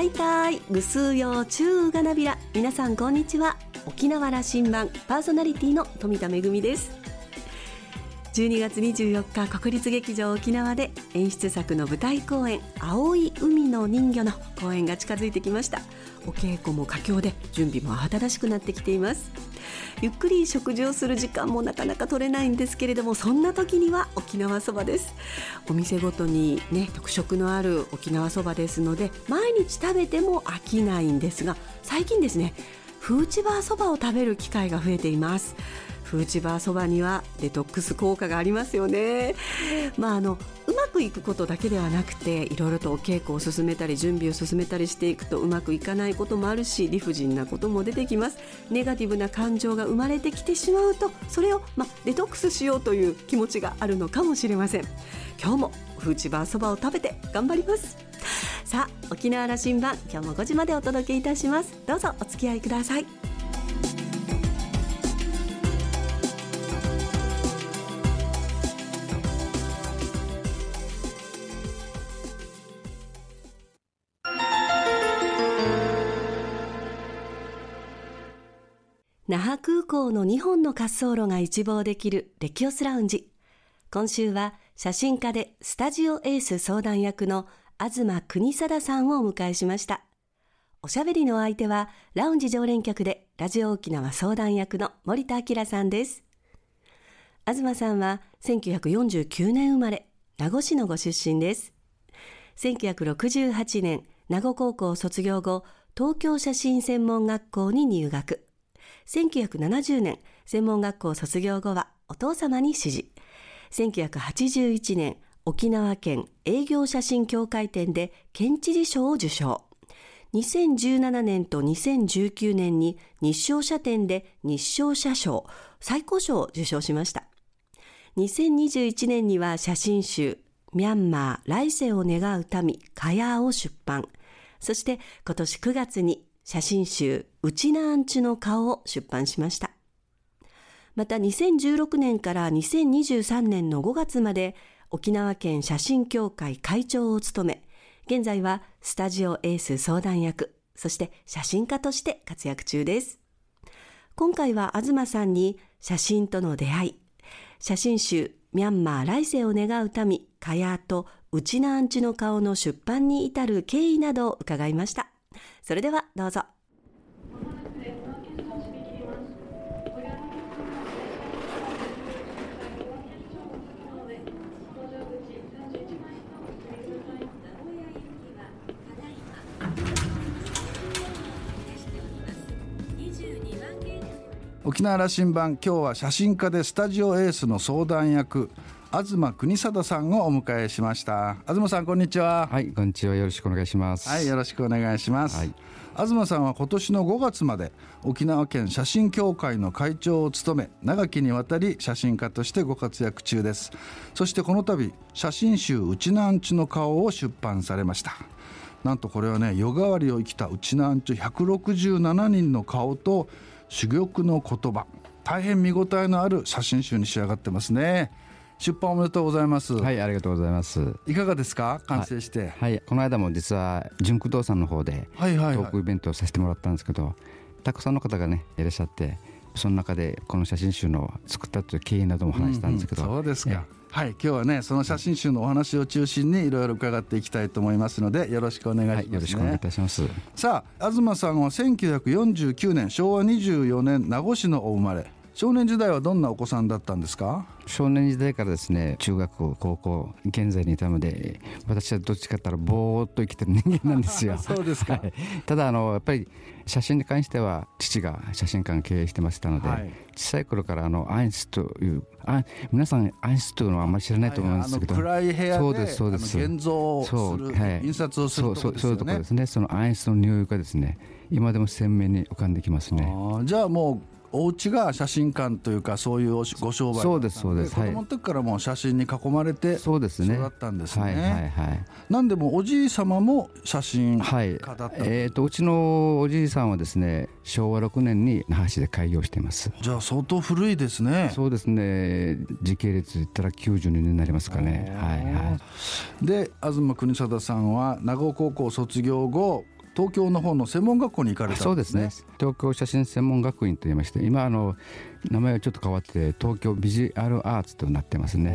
はいたいぐすうようちゅうがなびら。皆さんこんにちは。沖縄羅針盤。パーソナリティの富田恵です。12月24日国立劇場沖縄で演出作の舞台公演青い海の人魚の公演が近づいてきました。お稽古も佳境で準備も慌ただしくなってきています。ゆっくり食事をする時間もなかなか取れないんですけれどもそんな時には沖縄そばです。お店ごとにね特色のある沖縄そばですので毎日食べても飽きないんですが最近ですねフーチバーそばを食べる機会が増えています。フーチバーそばにはデトックス効果がありますよね。まああのうまくいくことだけではなくていろいろとお稽古を進めたり準備を進めたりしていくとうまくいかないこともあるし理不尽なことも出てきます。ネガティブな感情が生まれてきてしまうとそれを、まあデトックスしようという気持ちがあるのかもしれません。今日もフーチバーそばを食べて頑張ります。さあ沖縄羅針盤今日も5時までお届けいたします。どうぞお付き合いください。那覇空港の2本の滑走路が一望できるレキオスラウンジ。今週は写真家でスタジオエース相談役の東国貞さんをお迎えしました。おしゃべりの相手はラウンジ常連客でラジオ沖縄相談役の森田明さんです。東さんは1949年生まれ、名護市のご出身です。1968年、名護高校卒業後、東京写真専門学校に入学。1970年、専門学校卒業後はお父様に指示。1981年、沖縄県営業写真協会展で県知事賞を受賞。2017年と2019年に日照社展で日照社賞、最高賞を受賞しました。2021年には写真集、ミャンマー来世を願う民、カヤーを出版。そして今年9月に写真集うちなアんちの顔を出版しました。また2016年から2023年の5月まで沖縄県写真協会会長を務め、現在はスタジオエース相談役、そして写真家として活躍中です。今回は東さんに写真との出会い、写真集ミャンマー来世を願う民、カヤーとうちなアんちの顔の出版に至る経緯などを伺いました。それではどうぞ。沖縄羅針盤今日は写真家でスタジオエースの相談役東国貞さんをお迎えしました。東さんこんにちは。はいこんにちは。よろしくお願いします。はいよろしくお願いします、はい、東さんは今年の5月まで沖縄県写真協会の会長を務め長きにわたり写真家としてご活躍中です。そしてこの度写真集うちなんちの顔を出版されました。なんとこれはね夜替わりを生きたうちなんち167人の顔と珠玉の言葉。大変見応えのある写真集に仕上がってますね出版おめでとうございます。はいありがとうございます。いかがですか？完成して、はい、はい、この間も実は純駆動さんの方でトークイベントをさせてもらったんですけど、たくさんの方がねいらっしゃってその中でこの写真集の作ったという経緯なども話したんですけど、うんうん、そうですか。はい今日はねその写真集のお話を中心にいろいろ伺っていきたいと思いますのでよろしくお願いします、ね。はい、よろしくお願いいたします。さあ東さんは1949年昭和24年名護市のお生まれ少年時代はどんなお子さんだったんですか？少年時代からですね中学校高校現在にいたので私はどっちかというとぼーっと生きてる人間なんですよ。そうですか、はい、ただあのやっぱり写真に関しては父が写真館経営してましたので、はい、小さい頃からあのアインスというあ皆さんアインスというのはあんまり知らないと思うんですけど、はい、暗い部屋でそうですそうです。現像する、はい、印刷をするところですよね。そうそういうところですね。そのアインスの匂いがですね。今でも鮮明に浮かんできますね。じゃあもうお家が写真館というかそういうご商売。そうですそうです。子供の時からもう写真に囲まれてそうですね。育ったんですね。はいはいはい。なんでもおじい様も写真家だった、はい、えーと、うちのおじいさんはですね昭和6年に那覇市で開業しています。じゃあ相当古いですね。そうですね。時系列言ったら92年になりますかね。はいはい。で東国貞さんは名護高校卒業後東京の方の専門学校に行かれたんですね。そうですね。東京写真専門学院といいまして今あの名前はちょっと変わって東京ビジュアルアーツとなってますね。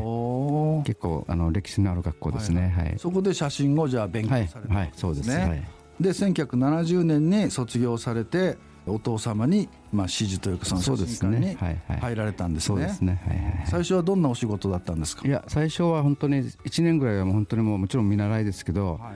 結構あの歴史のある学校ですね、はい、はい、そこで写真をじゃあ勉強されたんですね、はい、そうです。ね、で1970年に卒業されてお父様にまあ指示というかその写真館に入られたんですね。最初はどんなお仕事だったんですか？いや最初は本当に1年ぐらいはもう本当にもうもちろん見習いですけど、は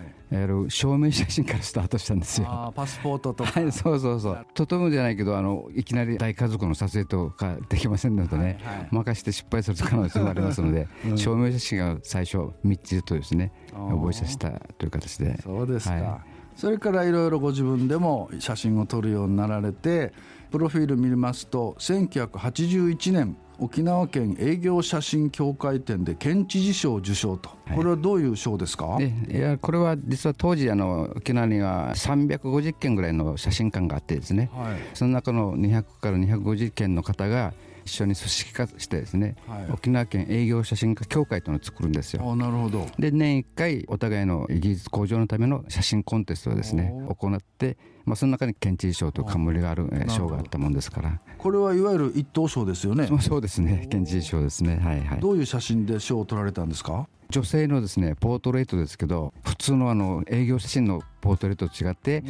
い、証明写真からスタートしたんですよ。パスポートとか。はいそうそうそう。とてもじゃないけどあのいきなり大家族の撮影とかできませんのでね、はいはい、任して失敗する可能性もありますので、うん、証明写真が最初3つとですね覚えさせたという形で。そうですか。はいそれからいろいろご自分でも写真を撮るようになられてプロフィール見ますと1981年沖縄県営業写真協会展で県知事賞受賞と、これはどういう賞ですか、いやこれは実は当時あの沖縄には350件ぐらいの写真館があってですね、はい、その中の200から250件の方が一緒に組織化してですね、はい、沖縄県営業写真家協会というのを作るんですよ。なるほど。で年1回お互いの技術向上のための写真コンテストをですね行って、まあ、その中に県知事賞と冠がある賞があったもんですから。これはいわゆる一等賞ですよね。そうですね。県知事賞ですね。はいはい。どういう写真で賞を取られたんですか？女性のですねポートレートですけど普通のあの営業写真のポートレートと違って、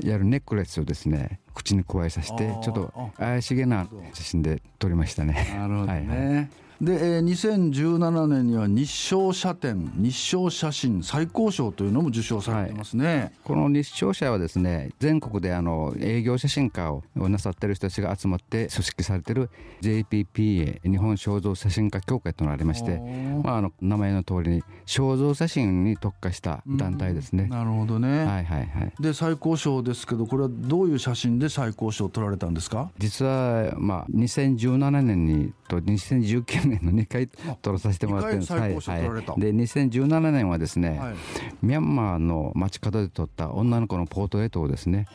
うん、やるネックレスをですね口に加えさせてちょっと怪しげな写真で撮りましたね。なるほどね、はいはいで、えー、2017年には日照写展日照写真最高賞というのも受賞されてますね、はい、この日照社はですね全国であの営業写真家をなさってる人たちが集まって組織されてる JPPA 日本肖像写真家協会というのがありまして、まあ、あの名前の通りに肖像写真に特化した団体ですね、うん、なるほどね。はいはいはい。で最高賞ですけどこれはどういう写真で最高賞を取られたんですか？実はまあ2017年にと2019年の2回取らさせてもらってるんです。はいはい、で2017年はですね、はい、ミャンマーの街角で撮った女の子のポートレートをですね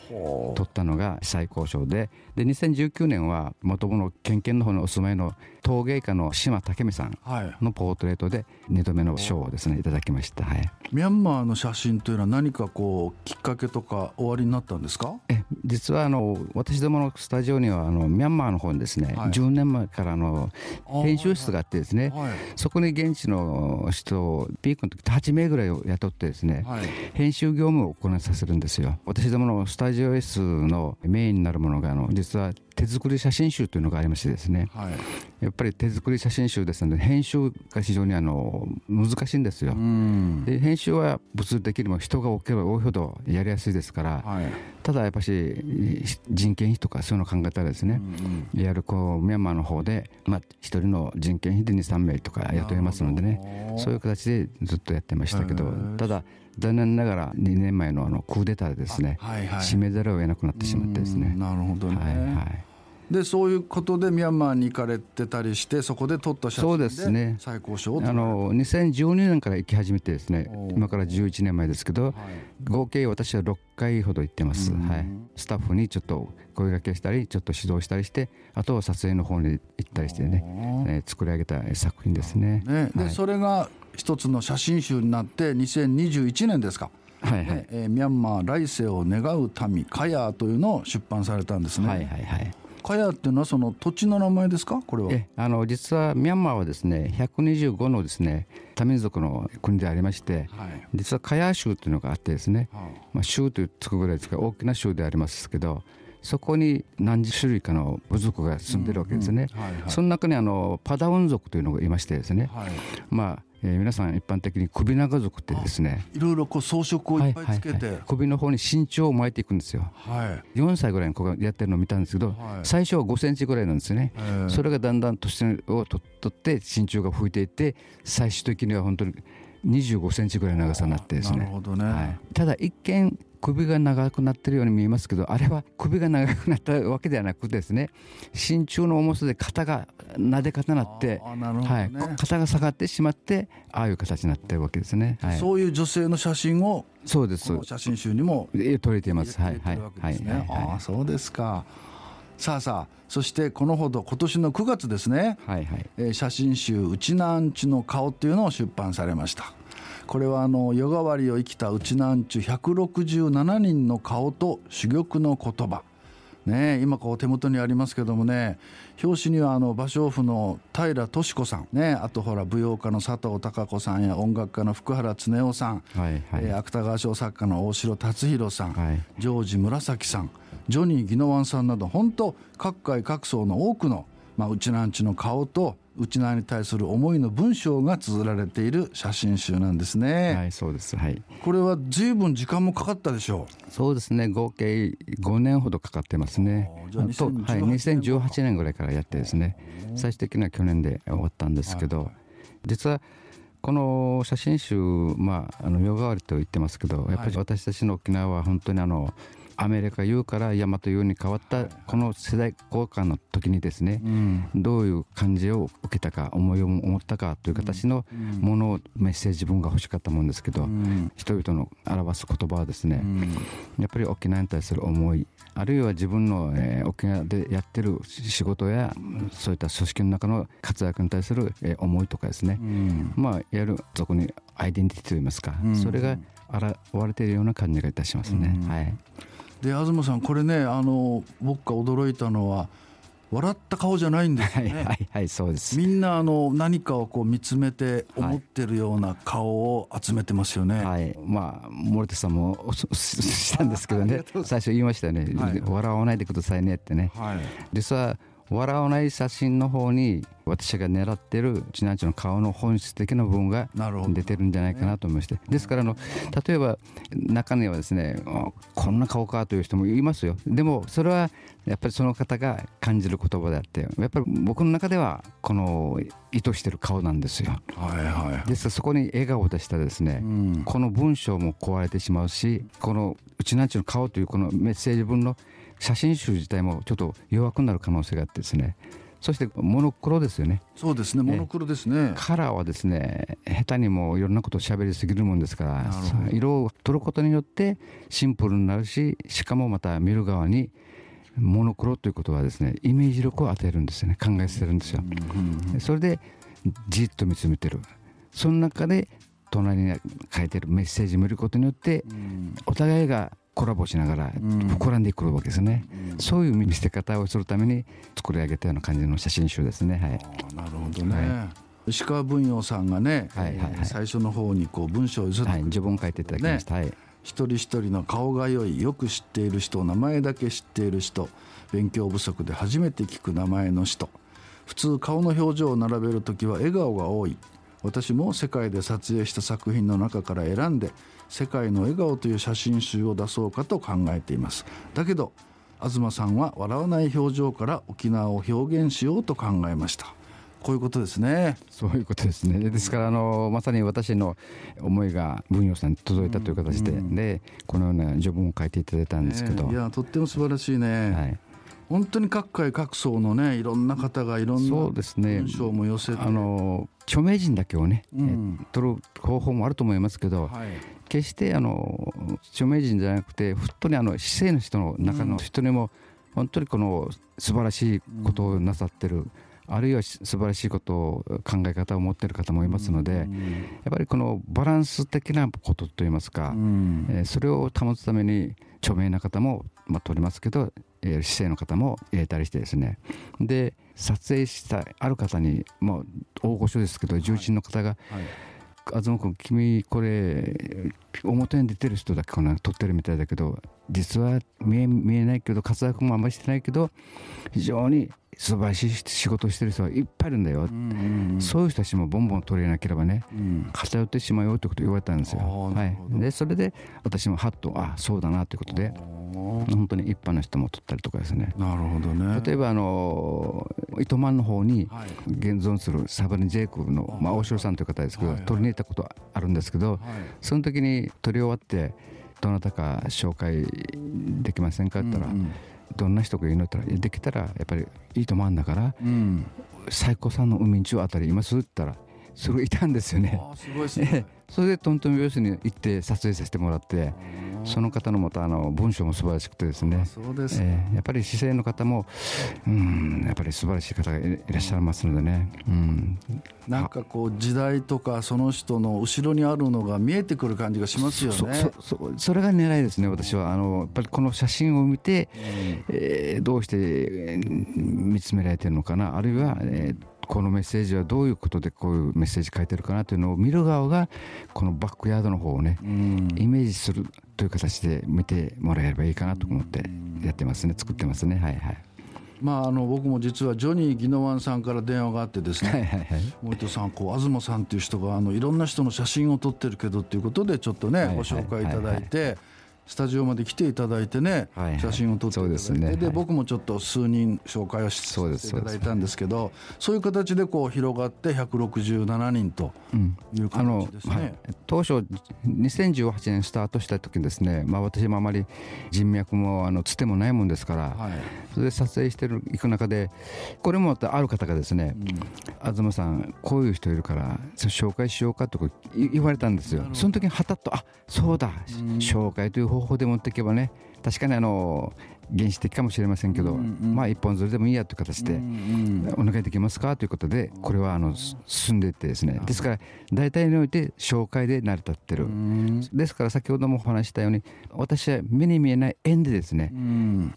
撮ったのが最高賞で。で2019年は元々県県の方にお住まいの陶芸家の島武美さんのポートレートで2度目の賞をですねいただきました、はい、ミャンマーの写真というのは何かこうきっかけとか終わりになったんですか？え実はあの私どものスタジオにはあのミャンマーの方にですね、はい、10年前からの編集室があってですね、はい、そこに現地の人をピークの時8名ぐらいを雇ってですね、はい、編集業務を行いさせるんですよ。私どものスタジオ S のメインになるものがあの実は手作り写真集というのがありましてですね、はい、やっぱり手作り写真集ですので編集が非常にあの難しいんですよ。で編集は物理的にも人が多ければ多いほどやりやすいですから、はい、ただやっぱし人件費とかそういうのを考えたらですね、うんうん、やるこうミャンマーの方で、まあ、1人の人件費で23名とか雇いますのでねそういう形でずっとやってましたけどただ残念ながら2年前のあのクーデターでですね、はいはい、締めざるを得なくなってしまってですね。なるほどね、はいはいでそういうことでミャンマーに行かれてたりしてそこで撮った写真で最高賞をあの2012年から行き始めてですね今から11年前ですけど、はい、合計私は6回ほど行ってます、はい、スタッフにちょっと声掛けしたりちょっと指導したりしてあとは撮影の方に行ったりしてね、えー、作り上げた作品ですね。ね。で、はい、それが一つの写真集になって2021年ですか？はいはい、えー、ミャンマー来世を願う民カヤーというのを出版されたんですね。はいはいはい。カヤーっていうのはその土地の名前ですか？これは。えあの実はミャンマーはですね125のですね多民族の国でありまして、はい、実はカヤー州というのがあってですね、はあ、まあ州というつくぐらいですから大きな州でありますけど。そこに何十種類かの部族が住んでるわけですね。その中にあのパダウン族というのがいましてですね、はい、まあえー、皆さん一般的に首長族ってですねいろいろこう装飾をいっぱいつけて、はいはい。はい、首の方に身長を巻いていくんですよ、はい、4歳ぐらいにここやってるのを見たんですけど、はい、最初は5センチぐらいなんですよね、それがだんだん年を取って身長が増えていって最終的には本当に25センチぐらいの長さになってですね、ね。はい、ただ一見首が長くなってるように見えますけどあれは首が長くなったわけではなくですね身長の重さで肩がなで方なって、ね、はい、肩が下がってしまってああいう形になってるわけですね、はい、そういう女性の写真をそうです。写真集にも撮れています。はいはいはい、ああそうですか。さあさあそしてこのほど今年の9月ですね、はいはい。えー、写真集「うちなんちの顔」っていうのを出版されましたこれはあの夜替わりを生きたうちなんちゅ167人の顔と珠玉の言葉。ね、今こう手元にありますけどもね表紙にはあの芭蕉布の平敏子さん、ね、あとほら舞踊家の佐藤孝子さんや音楽家の福原恒夫さん、はいはい、えー、芥川賞作家の大城達弘さん、はい、ジョージ紫さん。ジョニー・ギノワンさんなど本当各界各層の多くの、まあ、うちなんちの顔と内縄に対する思いの文章が綴られている写真集なんですね。はい、そうです。はい。これは随分時間もかかったでしょう。そうですね。合計5年ほどかかってますね。じゃあはい、2018年ぐらいからやってですね。最終的には去年で終わったんですけど、はいはい、実はこの写真集、まあ、あの夜代わりと言ってますけど、やっぱり私たちの沖縄は本当にあの、アメリカ U から大和 U に変わったこの世代交換の時にですね、うん、どういう感じを受けたか思いを持ったかという形のものをメッセージ文が欲しかったもんですけど、うん、人々の表す言葉はですね、うん、やっぱり沖縄に対する思いあるいは自分の、えー、沖縄でやってる仕事やそういった組織の中の活躍に対する、えー、思いとかですね、まあいわゆるそこにアイデンティティといいますか、それが現れているような感じがいたしますね。はいで東さんこれねあの僕が驚いたのは笑った顔じゃないんですね。はいはいはいそうです。みんなあの何かをこう見つめて思ってるような顔を集めてますよね。はい。まあ森田さんもしたんですけどね。最初言いましたね、はい、笑わないでくださいねってね。はい。実は笑わない写真の方に私が狙ってるちなちの顔の本質的な部分が出てるんじゃないかなと思いまして。ですからあの例えば中にはですねこんな顔かという人もいますよ。でもそれはやっぱりその方が感じる言葉であってやっぱり僕の中ではこの意図してる顔なんですよ。はいはい、ですからそこに笑顔を出したらですね、うん、この文章も壊れてしまうしこのうちなんちの顔というこのメッセージ文の写真集自体もちょっと弱くなる可能性があってですね。そしてモノクロですよね。そうですね。モノクロですね。カラーはですね下手にもいろんなことを喋りすぎるもんですから色を取ることによってシンプルになるししかもまた見る側にモノクロということはですねイメージ力を与えるんですよね。考えさせるんですよ、それでじっと見つめてる。その中で隣に書いてるメッセージを見ることによって、お互いがコラボしながら膨らんでくるわけですね、うん、そういう見せ方をするために作り上げたような感じの写真集ですね、はい、なるほどね、はい、石川文洋さんがね、はいはいはい、最初の方にこう文章をずっと、はい、自分書いていただきました、ね、はい。一人一人の顔が良いよく知っている人名前だけ知っている人勉強不足で初めて聞く名前の人。普通顔の表情を並べる時は笑顔が多い私も世界で撮影した作品の中から選んで世界の笑顔という写真集を出そうかと考えていますだけど東さんは笑わない表情から沖縄を表現しようと考えましたこういうことですね。そういうことですね。ですからあのまさに私の思いが文陽さんに届いたという形で、うんうん、でこのような序文を書いていただいたんですけど、ね、いやとっても素晴らしいね。はい。本当に各界各層のねいろんな方がいろんな文章も寄せて、ね、あの著名人だけをね、うん、取る方法もあると思いますけど、はい、決してあの著名人じゃなくて本当にあの市政の人の中の人にも、本当にこの素晴らしいことをなさってる、あるいは素晴らしいことを考え方を持っている方もいますので、やっぱりこのバランス的なことといいますか、えそれを保つために著名な方も、まあ、取りますけど、えー、市政の方も入れたりしてですね。で撮影したある方に、まあ、大御所ですけど重鎮の方が、はい。はい東君君これ表に出てる人だけこの撮ってるみたいだけど実は見え見えないけど活躍もあんまりしてないけど非常に素晴らしい仕事をしてる人はいっぱいいるんだよ、そういう人たちもボンボン取れなければね、うん、偏ってしまうよってことを言われたんですよ。はい、でそれで私もはっとあそうだなということで本当に一般の人も取ったりとかですね。なるほどね。例えばあの糸満の方に現存するサバニジェイクの、まあ、大城さんという方ですけど、はい、取りに行ったことあるんですけど、はい、その時に取り終わってどなたか紹介できませんかって言ったら、どんな人がいるのったらできたらやっぱりいいと思うんだから、うん、最高さんの海中あたりいますって言ったらそれいたんですよね。すごいすねそれでトントン拍子に行って撮影させてもらってその方のまたあの文章も素晴らしくてですねそうです、えー、やっぱり姿勢の方もうんやっぱり素晴らしい方がいらっしゃいますのでね、うん、なんかこう時代とかその人の後ろにあるのが見えてくる感じがしますよねそそれが狙いですね私はあのやっぱりこの写真を見て、えー、どうして見つめられてるのかなあるいは、えーこのメッセージはどういうことでこういうメッセージ書いてるかなというのを見る側がこのバックヤードの方をね、イメージするという形で見てもらえればいいかなと思ってやってますね。作ってますね。はいはい。まあ、あの僕も実はジョニー・ギノワンさんから電話があってですね、はいはいはい、森田さんこう東さんっていう人があのいろんな人の写真を撮ってるけどっていうことでちょっとね、ご紹介いただいて。スタジオまで来ていただいてね、はいはい、写真を撮っていただいて。で、ね。はい、僕もちょっと数人紹介をしていただいたんですけどそういう形でこう広がって167人という形ですね、うんはい、当初2018年スタートした時にですね、まあ、私もあまり人脈もあのつてもないもんですから、はい、それで撮影していく中でこれもある方がですね、うん、東さんこういう人いるから紹介しようかとか言われたんですよ。その時にはたっとあそうだ、うん、紹介という方法で持っていけばね確かにあの原始的かもしれませんけど、うんうん、まあ一本釣りでもいいやという形で、お願いできますかということでこれはあの進んでいってですねですから大体において紹介で成り立ってる、ですから先ほどもお話したように私は目に見えない円でですね、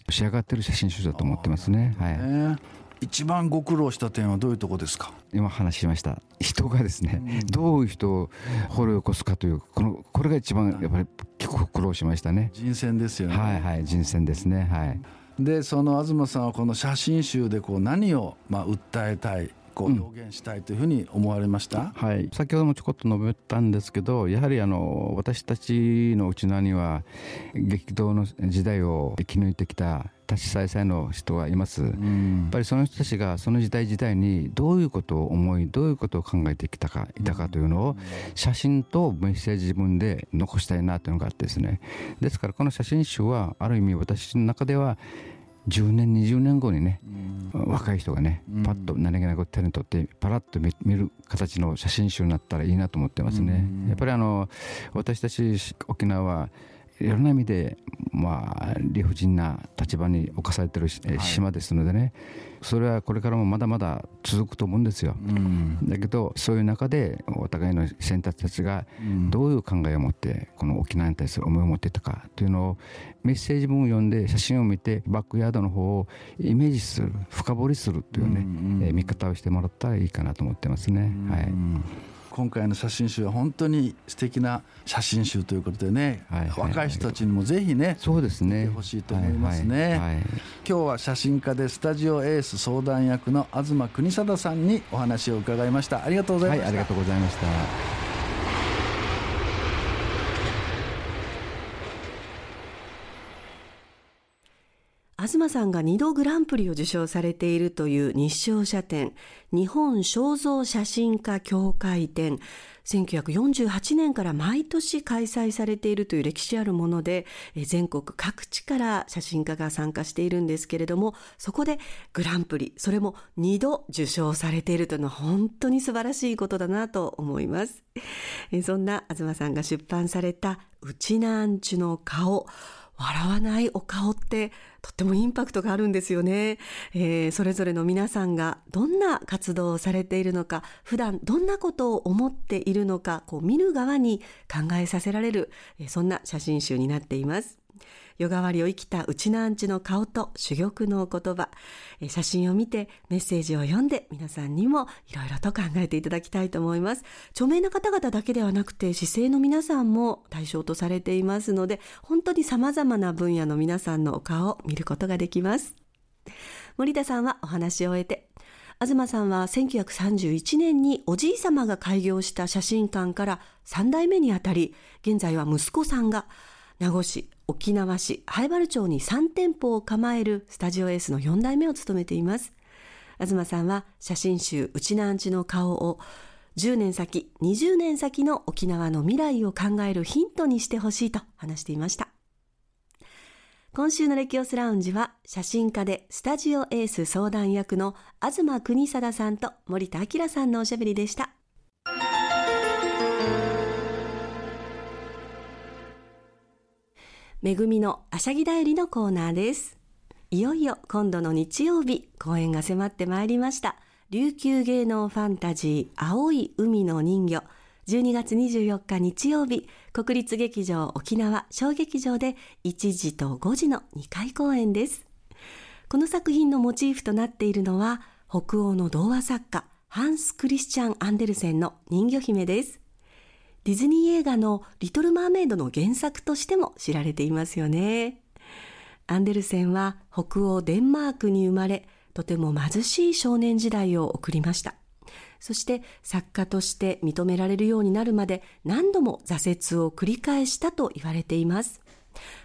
仕上がってる写真集だと思ってますね。はい一番ご苦労した点はどういうとこですか？今話しました。人がですね、うん、どういう人を掘り起こすかというこのこれが一番やっぱり結構苦労しましたね。人選ですよね。はいはい人選ですね。はい。でその東さんはこの写真集でこう何をまあ訴えたいこう表現したいというふうに思われました、うん、はい、先ほどもちょこっと述べたんですけどやはりあの私たちのうちなには激動の時代を生き抜いてきた多子再々の人はいます、うん、やっぱりその人たちがその時代時代にどういうことを思いどういうことを考えてきたかいたかというのを写真とメッセージ自分で残したいなというのがあってですね。ですからこの写真集はある意味私の中では10年20年後にね、若い人がねパッと何気なく手に取ってパラッと見る形の写真集になったらいいなと思ってますね。やっぱりあの私たち沖縄はいろんな意味で、まあ、理不尽な立場に侵されてる島ですのでね、はい、それはこれからもまだまだ続くと思うんですよ、うん、だけどそういう中でお互いの先達たちがどういう考えを持ってこの沖縄に対する思いを持っていたかというのをメッセージ文を読んで写真を見てバックヤードの方をイメージする深掘りするというね、うんうん、え見方をしてもらったらいいかなと思ってますね。はい今回の写真集は本当に素敵な写真集ということでね、はい。はいはい、若い人たちにもぜひねそうですね。見てほしいと思いますね、はい。はい。はい、今日は写真家でスタジオエース相談役の東国貞さんにお話を伺いました。ありがとうございました、はい、ありがとうございました東さんが2度グランプリを受賞されているという日照写展日本肖像写真家協会展1948年から毎年開催されているという歴史あるもので全国各地から写真家が参加しているんですけれどもそこでグランプリそれも2度受賞されているというのは本当に素晴らしいことだなと思いますそんな東さんが出版された「うちなんちの顔」笑わないお顔ってとってもインパクトがあるんですよね、えー、それぞれの皆さんがどんな活動をされているのか普段どんなことを思っているのかこう見る側に考えさせられる、え、そんな写真集になっています。夜変わりを生きたうちのアンチの顔と珠玉の言葉、写真を見てメッセージを読んで皆さんにもいろいろと考えていただきたいと思います。著名な方々だけではなくて姿勢の皆さんも対象とされていますので本当に様々な分野の皆さんのお顔を見ることができます。森田さんはお話を終えて東さんは1931年におじい様が開業した写真館から3代目にあたり現在は息子さんが名護市沖縄市灰原町に3店舗を構えるスタジオエースの4代目を務めています東さんは写真集うちなんちの顔を10年先20年先の沖縄の未来を考えるヒントにしてほしいと話していました今週のレキオスラウンジは写真家でスタジオエース相談役の東国貞さんと森田明さんのおしゃべりでした。めぐみのあしゃぎだよりのコーナーです。いよいよ今度の日曜日公演が迫ってまいりました。琉球芸能ファンタジー青い海の人魚。12月24日日曜日国立劇場沖縄小劇場で1時と5時の2回公演です。この作品のモチーフとなっているのは北欧の童話作家ハンス・クリスチャン・アンデルセンの人魚姫です。ディズニー映画のリトル・マーメイドの原作としても知られていますよね。アンデルセンは北欧デンマークに生まれとても貧しい少年時代を送りました。そして作家として認められるようになるまで何度も挫折を繰り返したと言われています。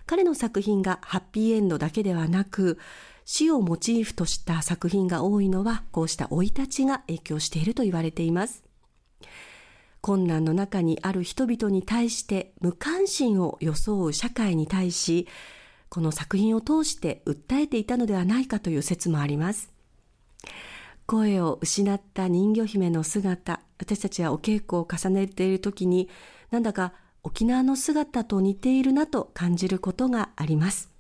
彼の作品がハッピーエンドだけではなく死をモチーフとした作品が多いのはこうした生い立ちが影響していると言われています。困難の中にある人々に対して無関心を装う社会に対しこの作品を通して訴えていたのではないかという説もあります。声を失った人魚姫の姿私たちはお稽古を重ねている時になんだか沖縄の姿と似ているなと感じることがあります。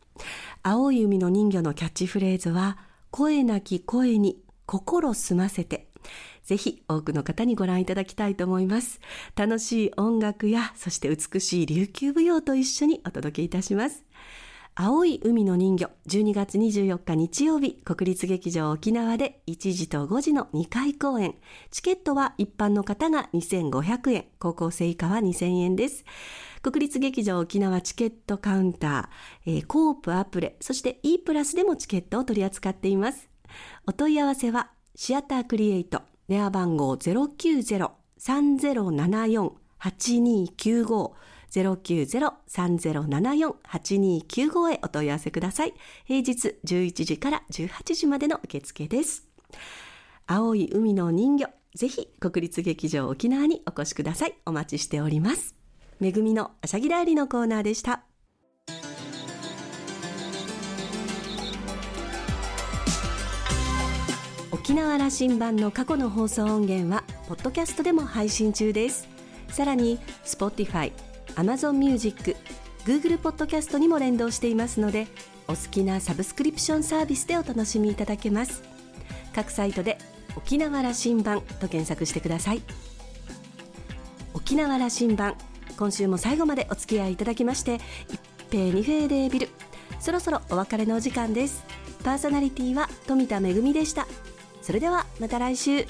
青い海の人魚のキャッチフレーズは声なき声に心澄ませてぜひ多くの方にご覧いただきたいと思います。楽しい音楽やそして美しい琉球舞踊と一緒にお届けいたします。青い海の人魚12月24日日曜日国立劇場沖縄で1時と5時の2回公演。チケットは一般の方が2500円高校生以下は2000円です。国立劇場沖縄チケットカウンター、えー、コープアプレそして E プラスでもチケットを取り扱っています。お問い合わせはシアタークリエイト電話番号090-3074-8295 090-3074-8295へお問い合わせください。平日11時から18時までの受付です。青い海の人魚、ぜひ国立劇場沖縄にお越しください。お待ちしております。めぐみのあしゃぎだよりのコーナーでした。沖縄羅針盤の過去の放送音源はポッドキャストでも配信中です。さらに Spotify、Amazon Music、Google Podcast にも連動していますのでお好きなサブスクリプションサービスでお楽しみいただけます。各サイトで沖縄羅針盤と検索してください。沖縄羅針盤今週も最後までお付き合いいただきまして一平二平でビル。そろそろお別れのお時間です。パーソナリティは富田恵でした。それではまた来週。